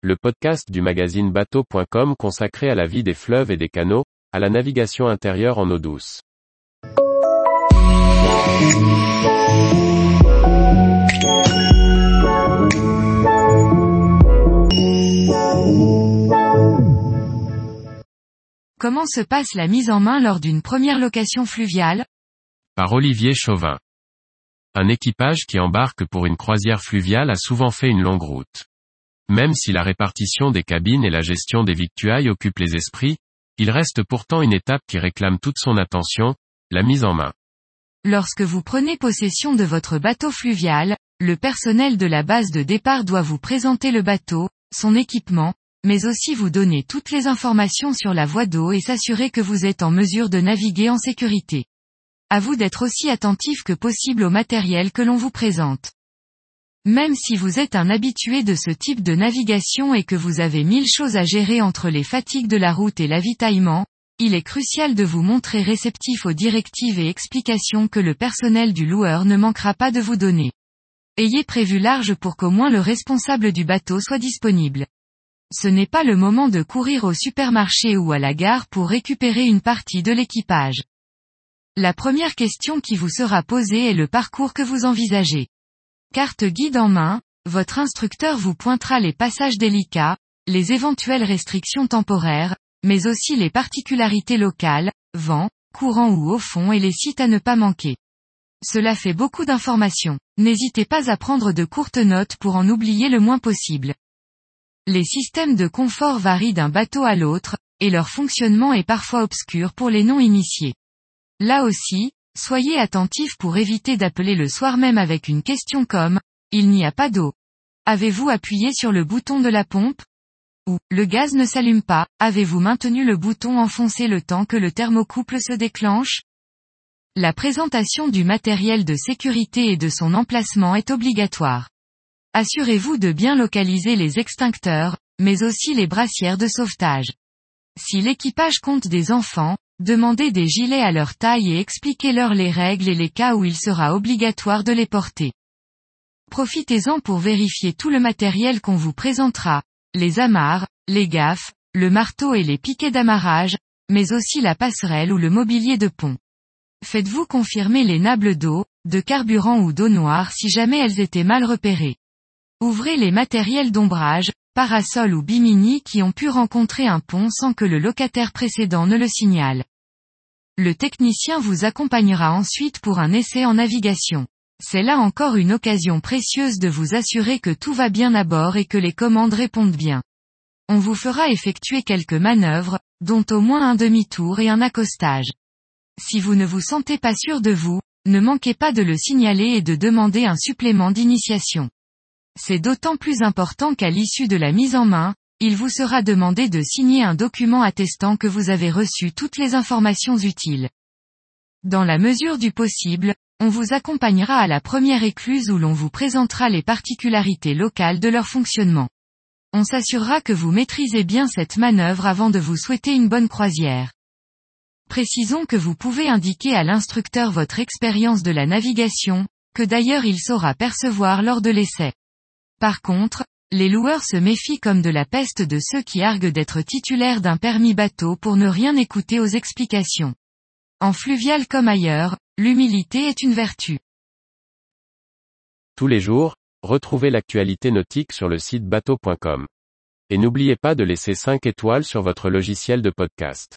le podcast du magazine bateau.com consacré à la vie des fleuves et des canaux, à la navigation intérieure en eau douce. Comment se passe la mise en main lors d'une première location fluviale? Par Olivier Chauvin. Un équipage qui embarque pour une croisière fluviale a souvent fait une longue route. Même si la répartition des cabines et la gestion des victuailles occupent les esprits, il reste pourtant une étape qui réclame toute son attention, la mise en main. Lorsque vous prenez possession de votre bateau fluvial, le personnel de la base de départ doit vous présenter le bateau, son équipement, mais aussi vous donner toutes les informations sur la voie d'eau et s'assurer que vous êtes en mesure de naviguer en sécurité. À vous d'être aussi attentif que possible au matériel que l'on vous présente. Même si vous êtes un habitué de ce type de navigation et que vous avez mille choses à gérer entre les fatigues de la route et l'avitaillement, il est crucial de vous montrer réceptif aux directives et explications que le personnel du loueur ne manquera pas de vous donner. Ayez prévu large pour qu'au moins le responsable du bateau soit disponible. Ce n'est pas le moment de courir au supermarché ou à la gare pour récupérer une partie de l'équipage. La première question qui vous sera posée est le parcours que vous envisagez. Carte guide en main, votre instructeur vous pointera les passages délicats, les éventuelles restrictions temporaires, mais aussi les particularités locales, vent, courant ou au fond et les sites à ne pas manquer. Cela fait beaucoup d'informations. N'hésitez pas à prendre de courtes notes pour en oublier le moins possible. Les systèmes de confort varient d'un bateau à l'autre, et leur fonctionnement est parfois obscur pour les non-initiés. Là aussi, soyez attentifs pour éviter d'appeler le soir même avec une question comme ⁇ Il n'y a pas d'eau. Avez-vous appuyé sur le bouton de la pompe ?⁇ ou ⁇ Le gaz ne s'allume pas, avez-vous maintenu le bouton enfoncé le temps que le thermocouple se déclenche ?⁇ La présentation du matériel de sécurité et de son emplacement est obligatoire. Assurez-vous de bien localiser les extincteurs, mais aussi les brassières de sauvetage. Si l'équipage compte des enfants, Demandez des gilets à leur taille et expliquez-leur les règles et les cas où il sera obligatoire de les porter. Profitez-en pour vérifier tout le matériel qu'on vous présentera, les amarres, les gaffes, le marteau et les piquets d'amarrage, mais aussi la passerelle ou le mobilier de pont. Faites-vous confirmer les nables d'eau, de carburant ou d'eau noire si jamais elles étaient mal repérées. Ouvrez les matériels d'ombrage, parasols ou bimini qui ont pu rencontrer un pont sans que le locataire précédent ne le signale. Le technicien vous accompagnera ensuite pour un essai en navigation. C'est là encore une occasion précieuse de vous assurer que tout va bien à bord et que les commandes répondent bien. On vous fera effectuer quelques manœuvres, dont au moins un demi-tour et un accostage. Si vous ne vous sentez pas sûr de vous, ne manquez pas de le signaler et de demander un supplément d'initiation. C'est d'autant plus important qu'à l'issue de la mise en main, il vous sera demandé de signer un document attestant que vous avez reçu toutes les informations utiles. Dans la mesure du possible, on vous accompagnera à la première écluse où l'on vous présentera les particularités locales de leur fonctionnement. On s'assurera que vous maîtrisez bien cette manœuvre avant de vous souhaiter une bonne croisière. Précisons que vous pouvez indiquer à l'instructeur votre expérience de la navigation, que d'ailleurs il saura percevoir lors de l'essai. Par contre, les loueurs se méfient comme de la peste de ceux qui arguent d'être titulaires d'un permis bateau pour ne rien écouter aux explications. En fluvial comme ailleurs, l'humilité est une vertu. Tous les jours, retrouvez l'actualité nautique sur le site bateau.com. Et n'oubliez pas de laisser 5 étoiles sur votre logiciel de podcast.